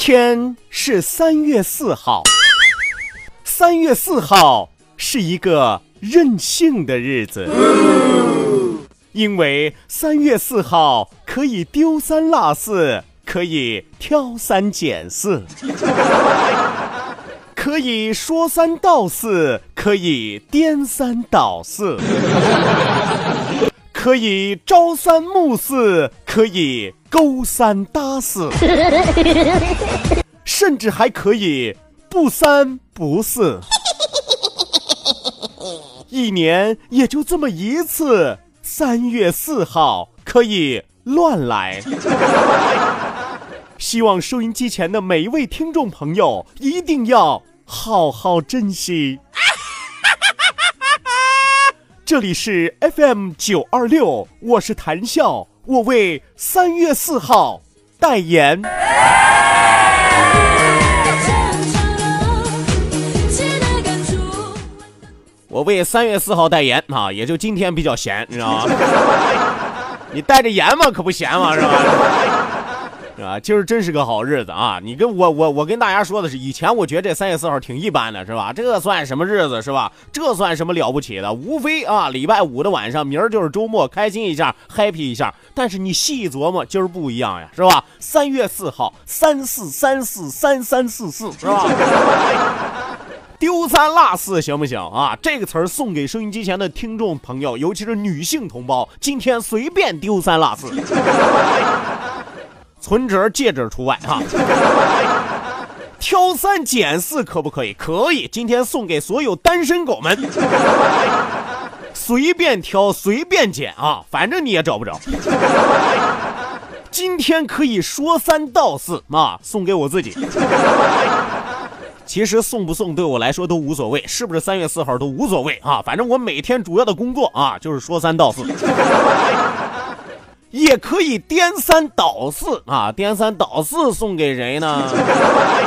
天是三月四号，三月四号是一个任性的日子，因为三月四号可以丢三落四，可以挑三拣四，可以说三道四，可以颠三倒四。可以朝三暮四，可以勾三搭四，甚至还可以不三不四。一年也就这么一次，三月四号可以乱来。希望收音机前的每一位听众朋友一定要好好珍惜。这里是 FM 九二六，我是谭笑，我为三月四号代言。我为三月四号代言啊，也就今天比较闲，你知道吗？你带着盐嘛，可不闲嘛，是吧？啊，今儿真是个好日子啊！你跟我我我跟大家说的是，以前我觉得这三月四号挺一般的，是吧？这算什么日子，是吧？这算什么了不起的？无非啊，礼拜五的晚上，明儿就是周末，开心一下，happy 一下。但是你细琢磨，今儿不一样呀，是吧？三月四号，三四三四三三四四，是吧？丢三落四行不行啊？这个词儿送给收音机前的听众朋友，尤其是女性同胞，今天随便丢三落四。存折、戒指除外哈，挑三拣四可不可以？可以。今天送给所有单身狗们，随便挑，随便拣啊，反正你也找不着。今天可以说三道四啊，送给我自己。其实送不送对我来说都无所谓，是不是三月四号都无所谓啊？反正我每天主要的工作啊，就是说三道四。也可以颠三倒四啊！颠三倒四送给谁呢？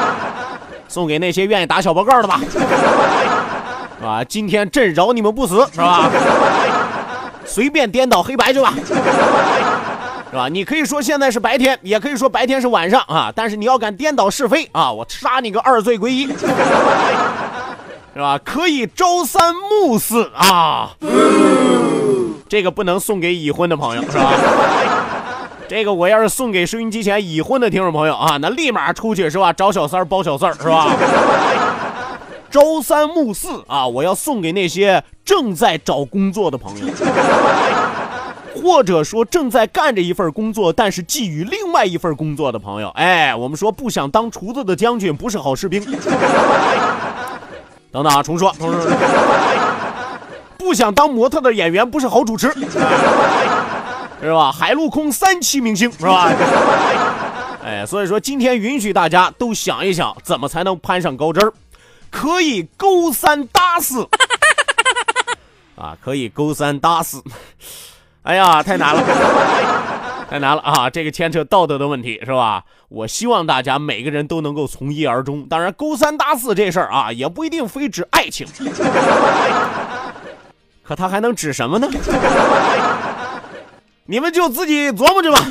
送给那些愿意打小报告的吧，是吧？今天朕饶你们不死，是吧？随便颠倒黑白去吧，是吧？你可以说现在是白天，也可以说白天是晚上啊！但是你要敢颠倒是非啊，我杀你个二罪归一，是吧？可以朝三暮四啊！这个不能送给已婚的朋友，是吧？这个我要是送给收音机前已婚的听众朋友啊，那立马出去是吧？找小三儿包小四儿是吧？朝三暮四啊！我要送给那些正在找工作的朋友，或者说正在干着一份工作，但是觊觎另外一份工作的朋友。哎，我们说不想当厨子的将军不是好士兵。等等啊，重说，重说。不想当模特的演员不是好主持，是吧？海陆空三栖明星是吧？哎，所以说今天允许大家都想一想，怎么才能攀上高枝儿？可以勾三搭四 啊，可以勾三搭四。哎呀，太难了，太难了啊！这个牵扯道德的问题是吧？我希望大家每个人都能够从一而终。当然，勾三搭四这事儿啊，也不一定非指爱情。可他还能指什么呢？你们就自己琢磨去吧。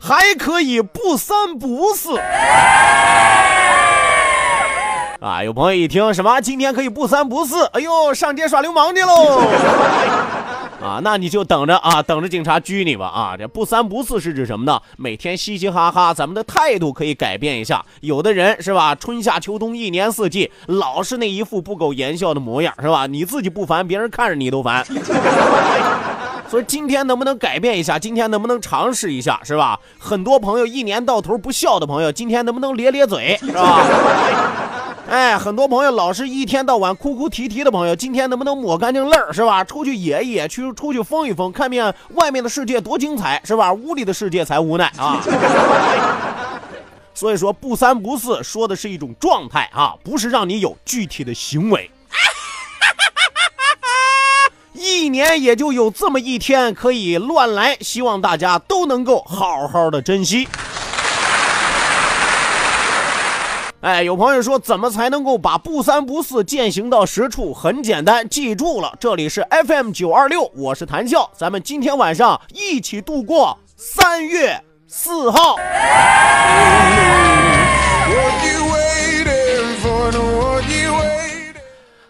还可以不三不四！啊，有朋友一听什么今天可以不三不四，哎呦，上街耍流氓去喽！啊，那你就等着啊，等着警察拘你吧啊！这不三不四是指什么呢？每天嘻嘻哈哈，咱们的态度可以改变一下。有的人是吧，春夏秋冬一年四季老是那一副不苟言笑的模样，是吧？你自己不烦，别人看着你都烦。所以今天能不能改变一下？今天能不能尝试一下，是吧？很多朋友一年到头不笑的朋友，今天能不能咧咧嘴，是吧？哎，很多朋友老是一天到晚哭哭啼啼的朋友，今天能不能抹干净泪儿，是吧？出去野一野，去出去疯一疯，看遍外面的世界多精彩，是吧？屋里的世界才无奈啊。所以说，不三不四说的是一种状态啊，不是让你有具体的行为。一年也就有这么一天可以乱来，希望大家都能够好好的珍惜。哎，有朋友说怎么才能够把不三不四践行到实处？很简单，记住了，这里是 FM 九二六，我是谭笑，咱们今天晚上一起度过三月四号。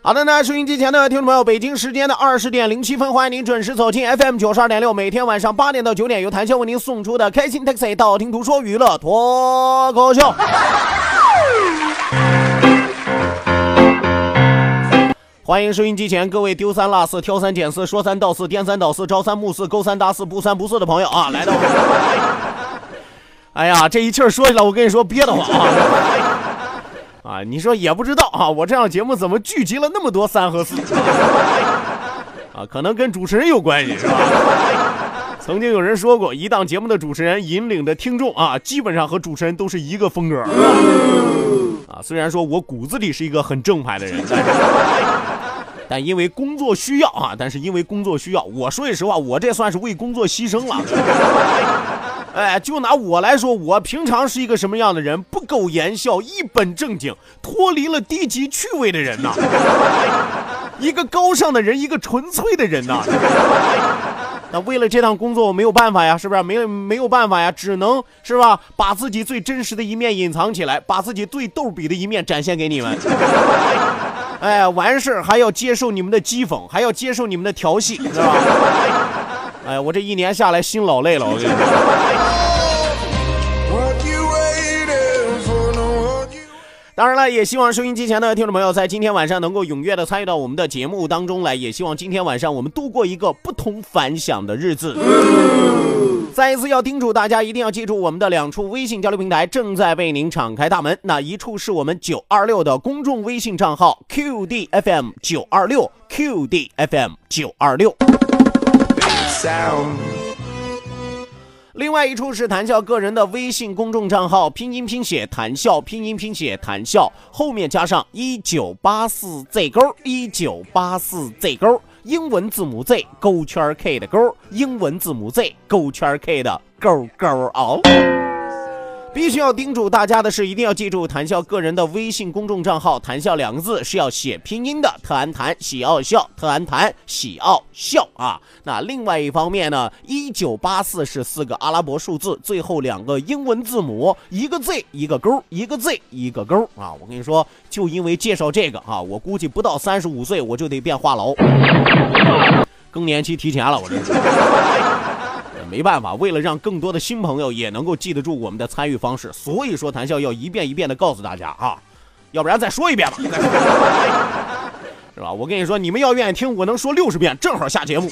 好的呢，收音机前的听众朋友，北京时间的二十点零七分，欢迎您准时走进 FM 九十二点六，每天晚上八点到九点，由谭笑为您送出的开心 Taxi，道听途说娱乐脱口秀。欢迎收音机前各位丢三落四、挑三拣四、说三道四、颠三倒四、朝三暮四、勾三搭四、不三不四的朋友啊，来到。哎呀，这一气儿说起来，我跟你说憋得慌啊！啊，你说也不知道啊，我这样节目怎么聚集了那么多三和四？啊，可能跟主持人有关系是吧？曾经有人说过，一档节目的主持人引领的听众啊，基本上和主持人都是一个风格。啊，虽然说我骨子里是一个很正派的人，但是，但因为工作需要啊，但是因为工作需要，我说句实话，我这算是为工作牺牲了。哎，就拿我来说，我平常是一个什么样的人？不苟言笑，一本正经，脱离了低级趣味的人呐，一个高尚的人，一个纯粹的人呐。那为了这趟工作，我没有办法呀，是不是？没有没有办法呀，只能是吧，把自己最真实的一面隐藏起来，把自己最逗比的一面展现给你们。哎，完事还要接受你们的讥讽，还要接受你们的调戏，是吧？哎，我这一年下来心老累了，我跟你说。当然了，也希望收音机前的听众朋友在今天晚上能够踊跃的参与到我们的节目当中来，也希望今天晚上我们度过一个不同凡响的日子。再一次要叮嘱大家，一定要记住我们的两处微信交流平台正在为您敞开大门。那一处是我们九二六的公众微信账号 QDFM 九二六 QDFM 九二六。另外一处是谈笑个人的微信公众账号，拼音拼写谈笑，拼音拼写谈笑，后面加上一九八四 Z 勾，一九八四 Z 勾，英文字母 Z 勾圈 K 的勾，英文字母 Z 勾圈 K 的勾勾哦。必须要叮嘱大家的是，一定要记住谈笑个人的微信公众账号“谈笑”两个字是要写拼音的，特安谈喜奥笑，特安谈喜奥笑啊。那另外一方面呢，一九八四是四个阿拉伯数字，最后两个英文字母，一个 Z 一个勾，一个 Z 一个勾啊。我跟你说，就因为介绍这个啊，我估计不到三十五岁我就得变话痨，更年期提前了，我这。没办法，为了让更多的新朋友也能够记得住我们的参与方式，所以说谈笑要一遍一遍的告诉大家啊，要不然再说一遍吧，是吧？我跟你说，你们要愿意听，我能说六十遍，正好下节目。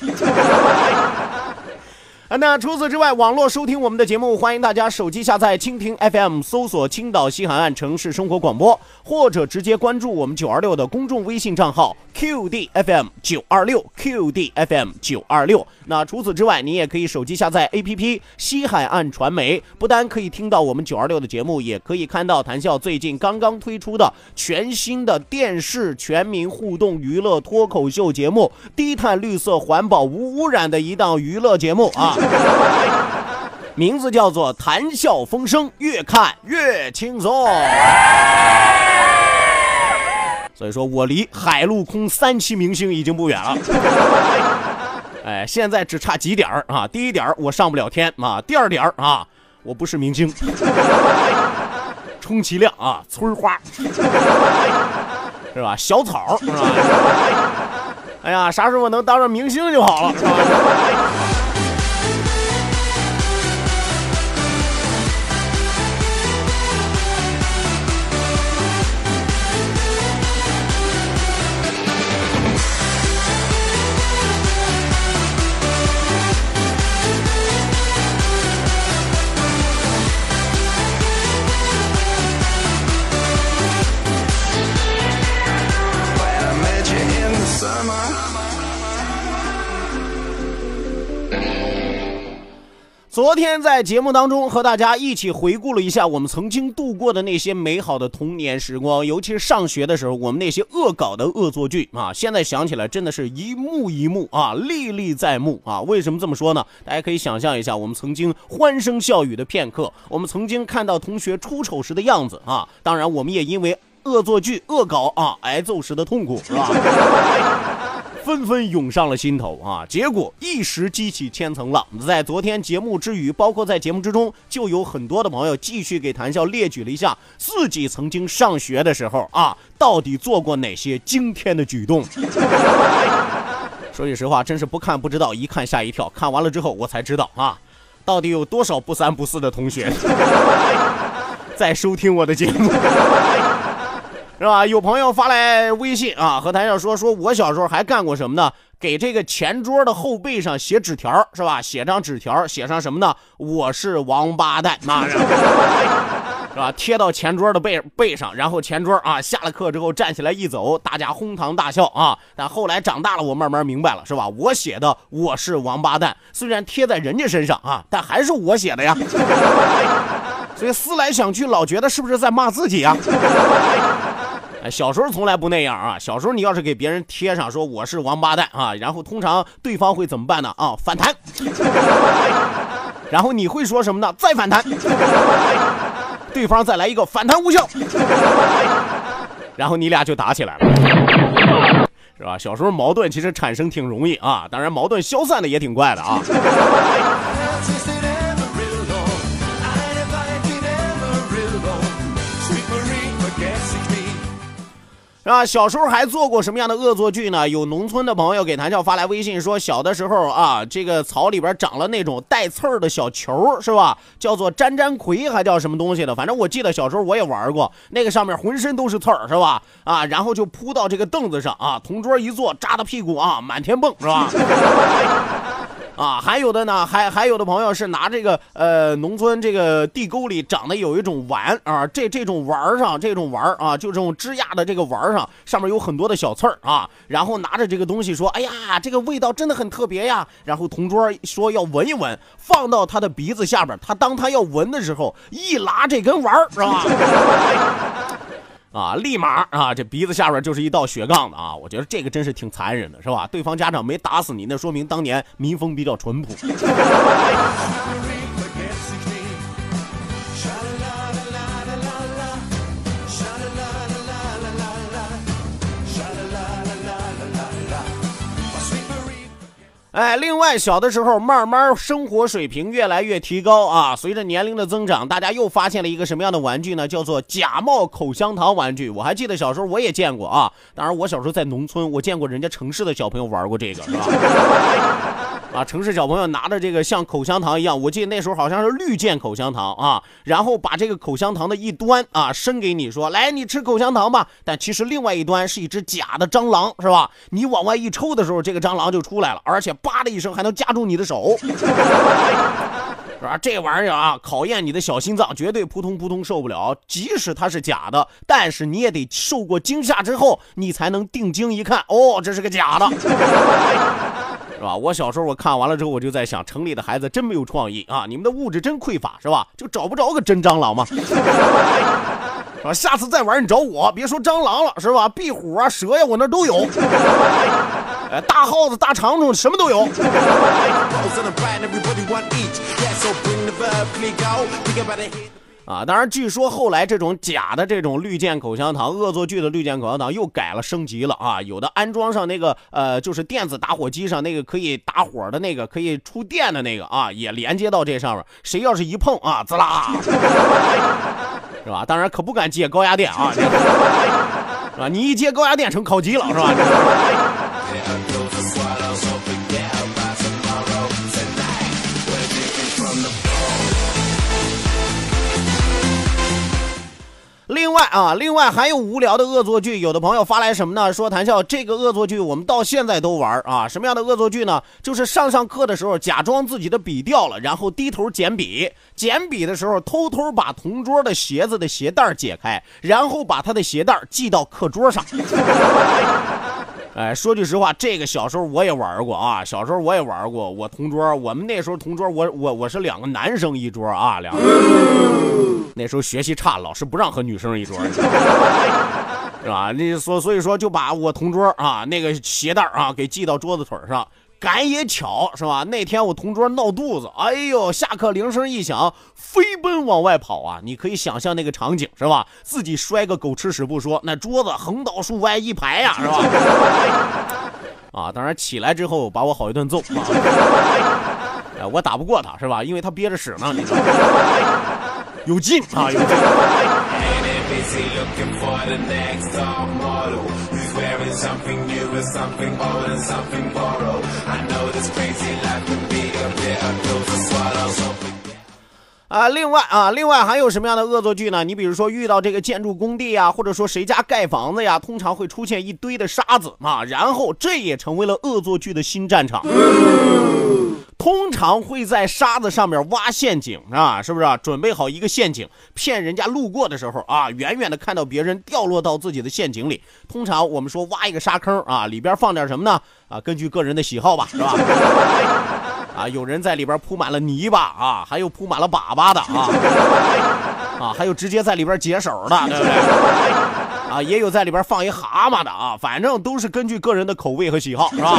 啊 那除此之外，网络收听我们的节目，欢迎大家手机下载蜻蜓 FM，搜索青岛西海岸城市生活广播，或者直接关注我们九二六的公众微信账号 QDFM 九二六 QDFM 九二六。那除此之外，你也可以手机下载 APP 西海岸传媒，不单可以听到我们九二六的节目，也可以看到谈笑最近刚刚推出的全新的电视全民互动娱乐脱口秀节目，低碳、绿色、环保、无污染的一档娱乐节目啊。名字叫做《谈笑风生》，越看越轻松。所以说我离海陆空三栖明星已经不远了。哎，现在只差几点儿啊？第一点我上不了天啊。第二点啊，我不是明星，充其量啊，村花。是吧？小草是吧？哎呀，啥时候能当上明星就好了，昨天在节目当中和大家一起回顾了一下我们曾经度过的那些美好的童年时光，尤其是上学的时候，我们那些恶搞的恶作剧啊，现在想起来真的是一幕一幕啊，历历在目啊。为什么这么说呢？大家可以想象一下，我们曾经欢声笑语的片刻，我们曾经看到同学出丑时的样子啊，当然我们也因为恶作剧恶搞啊挨揍时的痛苦，是吧？纷纷涌上了心头啊！结果一时激起千层浪。在昨天节目之余，包括在节目之中，就有很多的朋友继续给谈笑列举了一下自己曾经上学的时候啊，到底做过哪些惊天的举动。说句实话，真是不看不知道，一看吓一跳。看完了之后，我才知道啊，到底有多少不三不四的同学在收听我的节目。是吧？有朋友发来微信啊，和谭笑说说，我小时候还干过什么呢？给这个前桌的后背上写纸条，是吧？写张纸条，写上什么呢？我是王八蛋，妈的，是吧？贴到前桌的背背上，然后前桌啊，下了课之后站起来一走，大家哄堂大笑啊。但后来长大了，我慢慢明白了，是吧？我写的我是王八蛋，虽然贴在人家身上啊，但还是我写的呀。所以思来想去，老觉得是不是在骂自己啊？哎，小时候从来不那样啊！小时候你要是给别人贴上说我是王八蛋啊，然后通常对方会怎么办呢？啊，反弹。然后你会说什么呢？再反弹。对方再来一个反弹无效。然后你俩就打起来了，是吧？小时候矛盾其实产生挺容易啊，当然矛盾消散的也挺快的啊。啊，小时候还做过什么样的恶作剧呢？有农村的朋友给谭笑发来微信说，小的时候啊，这个草里边长了那种带刺儿的小球，是吧？叫做粘粘葵，还叫什么东西的？反正我记得小时候我也玩过，那个上面浑身都是刺儿，是吧？啊，然后就扑到这个凳子上啊，同桌一坐，扎的屁股啊，满天蹦，是吧？啊，还有的呢，还还有的朋友是拿这个呃，农村这个地沟里长的有一种丸啊，这这种丸上这种丸啊，就这种枝桠的这个丸上，上面有很多的小刺儿啊，然后拿着这个东西说，哎呀，这个味道真的很特别呀。然后同桌说要闻一闻，放到他的鼻子下边，他当他要闻的时候，一拉这根丸儿，是吧？啊，立马啊，这鼻子下边就是一道血杠子啊！我觉得这个真是挺残忍的，是吧？对方家长没打死你，那说明当年民风比较淳朴。哎，另外，小的时候慢慢生活水平越来越提高啊，随着年龄的增长，大家又发现了一个什么样的玩具呢？叫做假冒口香糖玩具。我还记得小时候我也见过啊，当然我小时候在农村，我见过人家城市的小朋友玩过这个，是吧？啊，城市小朋友拿着这个像口香糖一样，我记得那时候好像是绿箭口香糖啊，然后把这个口香糖的一端啊伸给你，说来你吃口香糖吧。但其实另外一端是一只假的蟑螂，是吧？你往外一抽的时候，这个蟑螂就出来了，而且叭的一声还能夹住你的手，是吧？这玩意儿啊，考验你的小心脏，绝对扑通扑通受不了。即使它是假的，但是你也得受过惊吓之后，你才能定睛一看，哦，这是个假的。是吧？我小时候我看完了之后，我就在想，城里的孩子真没有创意啊！你们的物质真匮乏，是吧？就找不着个真蟑螂吗？是吧？下次再玩你找我，别说蟑螂了，是吧？壁虎啊、蛇呀，我那都有。哎，大耗子、大长虫，什么都有。啊，当然，据说后来这种假的这种绿箭口香糖、恶作剧的绿箭口香糖又改了升级了啊！有的安装上那个呃，就是电子打火机上那个可以打火的那个，可以出电的那个啊，也连接到这上面。谁要是一碰啊，滋啦，是吧？当然可不敢接高压电啊。是吧？你一接高压电成烤鸡了，是吧？另外啊，另外还有无聊的恶作剧，有的朋友发来什么呢？说谭笑这个恶作剧我们到现在都玩啊。什么样的恶作剧呢？就是上上课的时候假装自己的笔掉了，然后低头捡笔，捡笔的时候偷偷把同桌的鞋子的鞋带解开，然后把他的鞋带系到课桌上。哎，说句实话，这个小时候我也玩过啊。小时候我也玩过，我同桌，我们那时候同桌，我我我是两个男生一桌啊，两个。那时候学习差，老师不让和女生一桌，是吧？那所所以说就把我同桌啊那个鞋带啊给系到桌子腿上。赶也巧是吧？那天我同桌闹肚子，哎呦，下课铃声一响，飞奔往外跑啊！你可以想象那个场景是吧？自己摔个狗吃屎不说，那桌子横倒竖歪一排呀，是吧？啊，当然起来之后把我好一顿揍啊！我打不过他是吧？因为他憋着屎呢，你知道吗？有劲啊，有劲！啊，另外啊，另外还有什么样的恶作剧呢？你比如说遇到这个建筑工地呀，或者说谁家盖房子呀，通常会出现一堆的沙子啊，然后这也成为了恶作剧的新战场。通常会在沙子上面挖陷阱啊，是不是？准备好一个陷阱，骗人家路过的时候啊，远远的看到别人掉落到自己的陷阱里。通常我们说挖一个沙坑啊，里边放点什么呢？啊，根据个人的喜好吧，是吧？啊，有人在里边铺满了泥巴啊，还有铺满了粑粑的啊，啊，还有直接在里边解手的，对不对？啊，也有在里边放一蛤蟆的啊，反正都是根据个人的口味和喜好，是吧？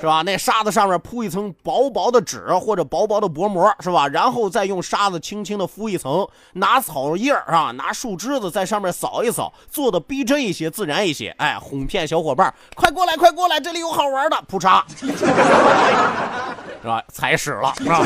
是吧？那沙子上面铺一层薄薄的纸或者薄薄的薄膜，是吧？然后再用沙子轻轻的敷一层，拿草叶啊，拿树枝子在上面扫一扫，做的逼真一些，自然一些。哎，哄骗小伙伴，快过来，快过来，这里有好玩的，扑嚓，是吧？踩屎了，是吧？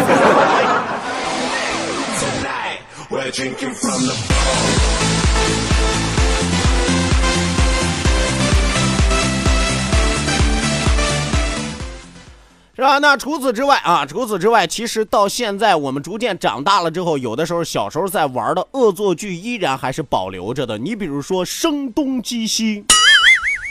是吧？那除此之外啊，除此之外，其实到现在我们逐渐长大了之后，有的时候小时候在玩的恶作剧依然还是保留着的。你比如说声东击西，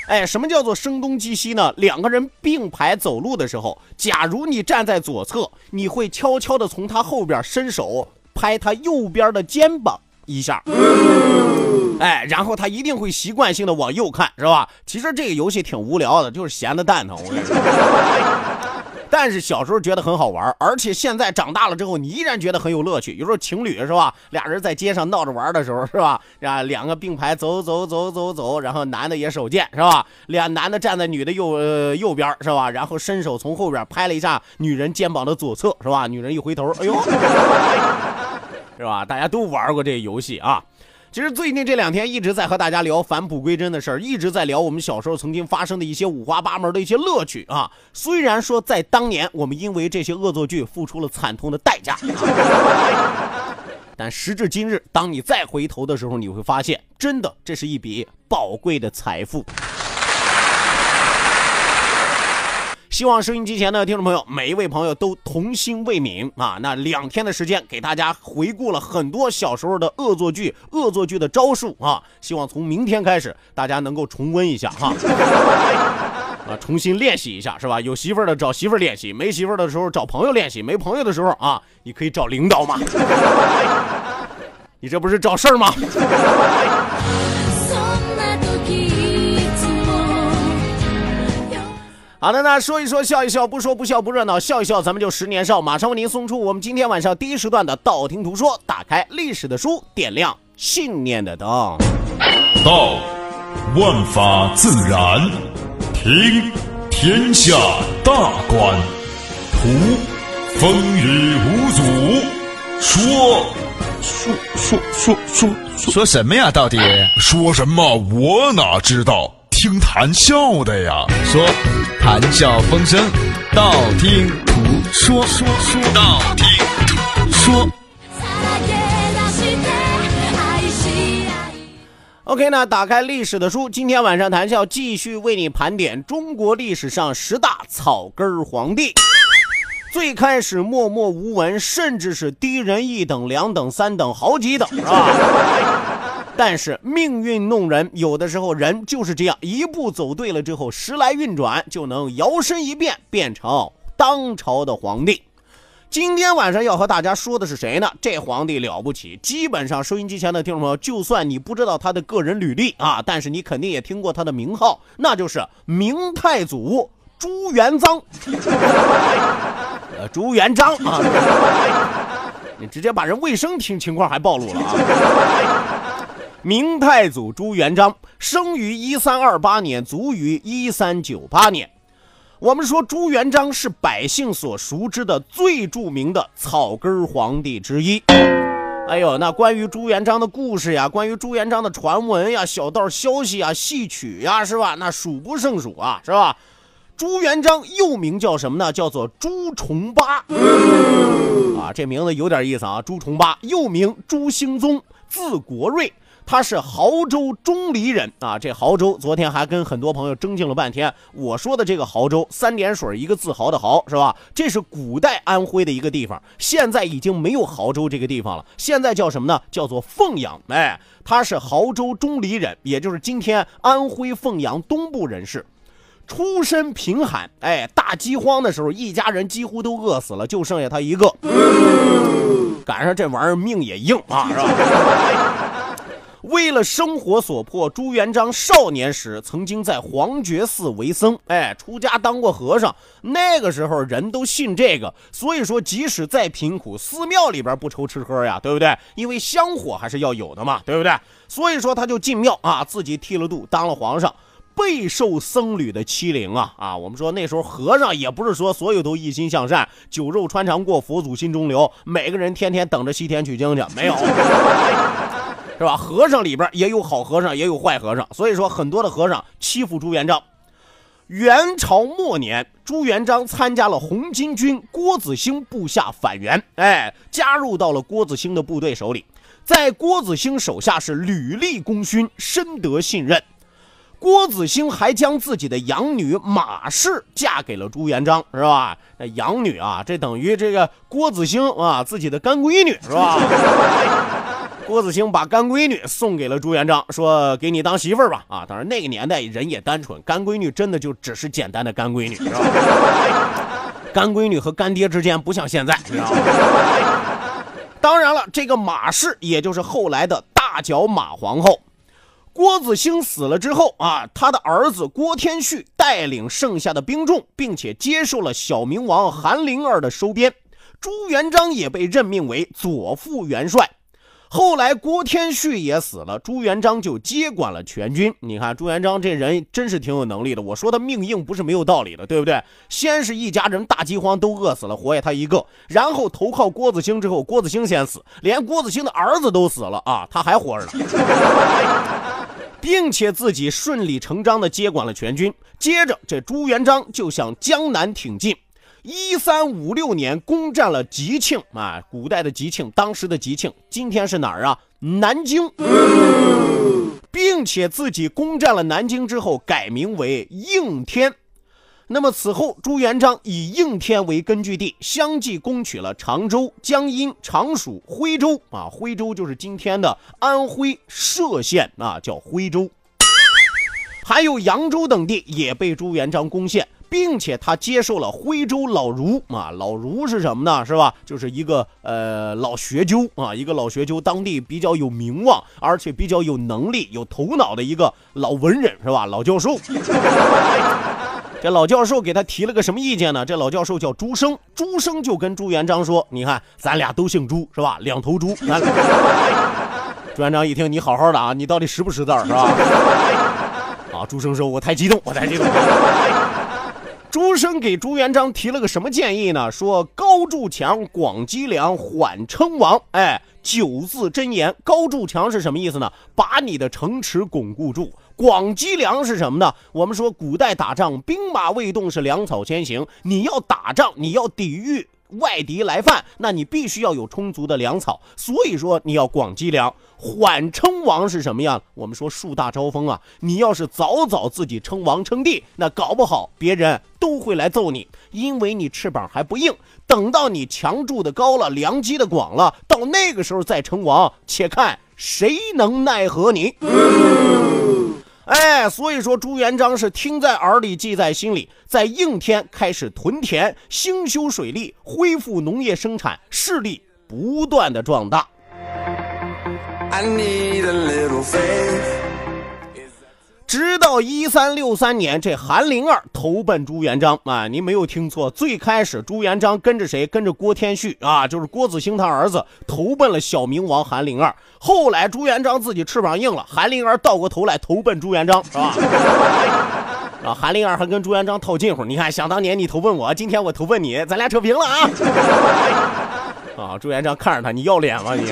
哎，什么叫做声东击西呢？两个人并排走路的时候，假如你站在左侧，你会悄悄的从他后边伸手拍他右边的肩膀一下，哎，然后他一定会习惯性的往右看，是吧？其实这个游戏挺无聊的，就是闲的蛋疼。我跟你说。但是小时候觉得很好玩，而且现在长大了之后，你依然觉得很有乐趣。有时候情侣是吧，俩人在街上闹着玩的时候是吧，啊，两个并排走走走走走，然后男的也手贱是吧，俩男的站在女的右呃右边是吧，然后伸手从后边拍了一下女人肩膀的左侧是吧，女人一回头，哎呦，是吧？大家都玩过这游戏啊。其实最近这两天一直在和大家聊返璞归真的事儿，一直在聊我们小时候曾经发生的一些五花八门的一些乐趣啊。虽然说在当年我们因为这些恶作剧付出了惨痛的代价，但时至今日，当你再回头的时候，你会发现，真的这是一笔宝贵的财富。希望收音机前的听众朋友，每一位朋友都童心未泯啊！那两天的时间，给大家回顾了很多小时候的恶作剧、恶作剧的招数啊！希望从明天开始，大家能够重温一下哈，啊，重新练习一下是吧？有媳妇儿的找媳妇儿练习，没媳妇儿的时候找朋友练习，没朋友的时候啊，你可以找领导嘛，你这不是找事儿吗？好的，那说一说，笑一笑，不说不笑不热闹，笑一笑，咱们就十年少。马上为您送出我们今天晚上第一时段的道听途说，打开历史的书，点亮信念的灯。道，万法自然；听，天下大观；图，风雨无阻；说，说说说说说什么呀？到底说什么？我哪知道？听谈笑的呀，说谈笑风生，道听途说，说说道听途说。OK 那，打开历史的书，今天晚上谈笑继续为你盘点中国历史上十大草根皇帝。最开始默默无闻，甚至是低人一等、两等、三等、好几等，是吧？但是命运弄人，有的时候人就是这样，一步走对了之后，时来运转，就能摇身一变变成当朝的皇帝。今天晚上要和大家说的是谁呢？这皇帝了不起，基本上收音机前的听众朋友，就算你不知道他的个人履历啊，但是你肯定也听过他的名号，那就是明太祖朱元璋。呃，朱元璋啊，你直接把人卫生情情况还暴露了啊！明太祖朱元璋生于一三二八年，卒于一三九八年。我们说朱元璋是百姓所熟知的最著名的草根皇帝之一。哎呦，那关于朱元璋的故事呀，关于朱元璋的传闻呀、小道消息啊、戏曲呀，是吧？那数不胜数啊，是吧？朱元璋又名叫什么呢？叫做朱重八啊，这名字有点意思啊。朱重八又名朱兴宗，字国瑞。他是亳州钟离人啊，这亳州昨天还跟很多朋友争竞了半天。我说的这个亳州，三点水一个自豪的豪，是吧？这是古代安徽的一个地方，现在已经没有亳州这个地方了，现在叫什么呢？叫做凤阳。哎，他是亳州钟离人，也就是今天安徽凤阳东部人士，出身贫寒。哎，大饥荒的时候，一家人几乎都饿死了，就剩下他一个。赶上这玩意儿命也硬啊，是吧？为了生活所迫，朱元璋少年时曾经在黄觉寺为僧，哎，出家当过和尚。那个时候人都信这个，所以说即使再贫苦，寺庙里边不愁吃喝呀，对不对？因为香火还是要有的嘛，对不对？所以说他就进庙啊，自己剃了度，当了皇上，备受僧侣的欺凌啊啊！我们说那时候和尚也不是说所有都一心向善，酒肉穿肠过，佛祖心中留，每个人天天等着西天取经去，没有。是吧？和尚里边也有好和尚，也有坏和尚，所以说很多的和尚欺负朱元璋。元朝末年，朱元璋参加了红巾军郭子兴部下反元，哎，加入到了郭子兴的部队手里，在郭子兴手下是屡立功勋，深得信任。郭子兴还将自己的养女马氏嫁给了朱元璋，是吧？那养女啊，这等于这个郭子兴啊自己的干闺女，是吧？郭子兴把干闺女送给了朱元璋，说：“给你当媳妇儿吧。”啊，当然那个年代人也单纯，干闺女真的就只是简单的干闺女，是吧？干闺女和干爹之间不像现在，知道吗？当然了，这个马氏也就是后来的大脚马皇后。郭子兴死了之后啊，他的儿子郭天旭带领剩下的兵众，并且接受了小明王韩林儿的收编，朱元璋也被任命为左副元帅。后来郭天旭也死了，朱元璋就接管了全军。你看朱元璋这人真是挺有能力的。我说他命硬不是没有道理的，对不对？先是一家人大饥荒都饿死了，活下他一个，然后投靠郭子兴之后，郭子兴先死，连郭子兴的儿子都死了啊，他还活着呢，并且自己顺理成章的接管了全军。接着这朱元璋就向江南挺进。一三五六年，攻占了吉庆啊，古代的吉庆，当时的吉庆，今天是哪儿啊？南京，并且自己攻占了南京之后，改名为应天。那么此后，朱元璋以应天为根据地，相继攻取了常州、江阴、常熟、徽州啊，徽州就是今天的安徽歙县啊，叫徽州，还有扬州等地也被朱元璋攻陷。并且他接受了徽州老儒啊，老儒是什么呢？是吧？就是一个呃老学究啊，一个老学究，当地比较有名望，而且比较有能力、有头脑的一个老文人，是吧？老教授。这老教授给他提了个什么意见呢？这老教授叫朱生，朱生就跟朱元璋说：“你看，咱俩都姓朱，是吧？两头猪。”朱元璋一听，你好好的啊，你到底识不识字是吧？啊，朱生说：“我太激动，我太激动。”朱生给朱元璋提了个什么建议呢？说高筑墙，广积粮，缓称王。哎，九字真言。高筑墙是什么意思呢？把你的城池巩固住。广积粮是什么呢？我们说古代打仗，兵马未动是粮草先行。你要打仗，你要抵御外敌来犯，那你必须要有充足的粮草，所以说你要广积粮。缓称王是什么样？我们说树大招风啊，你要是早早自己称王称帝，那搞不好别人都会来揍你，因为你翅膀还不硬。等到你墙筑的高了，粮积的广了，到那个时候再称王，且看谁能奈何你。哎，所以说朱元璋是听在耳里，记在心里，在应天开始屯田，兴修水利，恢复农业生产，势力不断的壮大。直到一三六三年，这韩林儿投奔朱元璋啊！您没有听错，最开始朱元璋跟着谁？跟着郭天旭啊，就是郭子兴他儿子投奔了小明王韩林儿。后来朱元璋自己翅膀硬了，韩林儿倒过头来投奔朱元璋，是吧？啊，韩林儿还跟朱元璋套近乎。你看，想当年你投奔我，今天我投奔你，咱俩扯平了啊！啊，朱元璋看着他，你要脸吗你？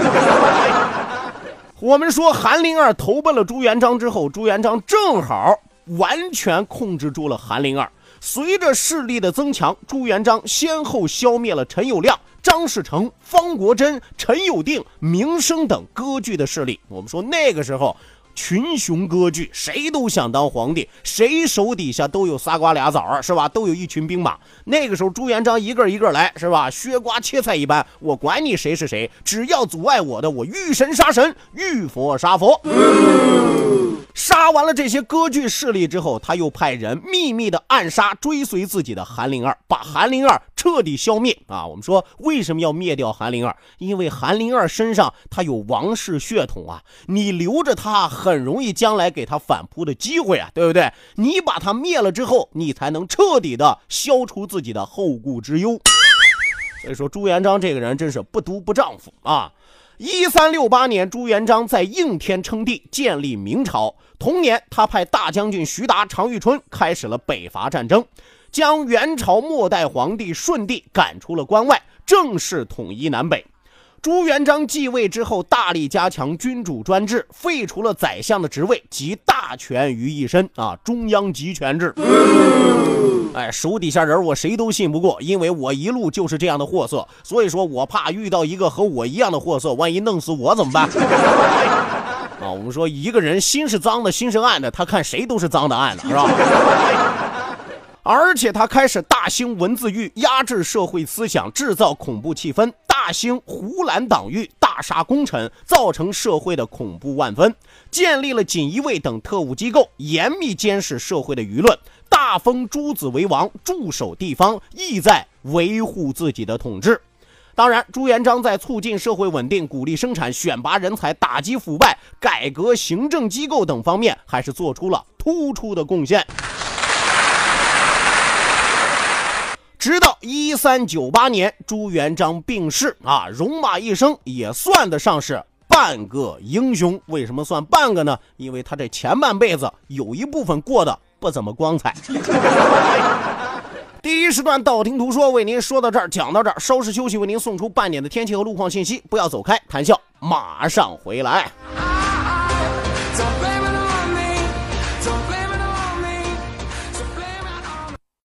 我们说韩林儿投奔了朱元璋之后，朱元璋正好完全控制住了韩林儿。随着势力的增强，朱元璋先后消灭了陈友谅、张士诚、方国珍、陈友定、明升等割据的势力。我们说那个时候。群雄割据，谁都想当皇帝，谁手底下都有仨瓜俩枣，是吧？都有一群兵马。那个时候，朱元璋一个一个来，是吧？削瓜切菜一般，我管你谁是谁，只要阻碍我的，我遇神杀神，遇佛杀佛。杀完了这些割据势力之后，他又派人秘密的暗杀追随自己的韩灵儿，把韩灵儿彻底消灭啊！我们说为什么要灭掉韩灵儿？因为韩灵儿身上他有王室血统啊，你留着他很容易将来给他反扑的机会啊，对不对？你把他灭了之后，你才能彻底的消除自己的后顾之忧。所以说朱元璋这个人真是不独不丈夫啊！一三六八年，朱元璋在应天称帝，建立明朝。同年，他派大将军徐达、常遇春开始了北伐战争，将元朝末代皇帝顺帝赶出了关外，正式统一南北。朱元璋继位之后，大力加强君主专制，废除了宰相的职位，集大权于一身啊，中央集权制。哎，手底下人我谁都信不过，因为我一路就是这样的货色，所以说我怕遇到一个和我一样的货色，万一弄死我怎么办？啊，我们说一个人心是脏的，心是暗的，他看谁都是脏的暗的，是吧？而且他开始大兴文字狱，压制社会思想，制造恐怖气氛。大兴胡兰党狱，大杀功臣，造成社会的恐怖万分；建立了锦衣卫等特务机构，严密监视社会的舆论；大封诸子为王，驻守地方，意在维护自己的统治。当然，朱元璋在促进社会稳定、鼓励生产、选拔人才、打击腐败、改革行政机构等方面，还是做出了突出的贡献。直到一三九八年，朱元璋病逝啊，戎马一生也算得上是半个英雄。为什么算半个呢？因为他这前半辈子有一部分过得不怎么光彩。第一时段道听途说为您说到这儿，讲到这儿，稍事休息，为您送出半点的天气和路况信息。不要走开，谈笑马上回来。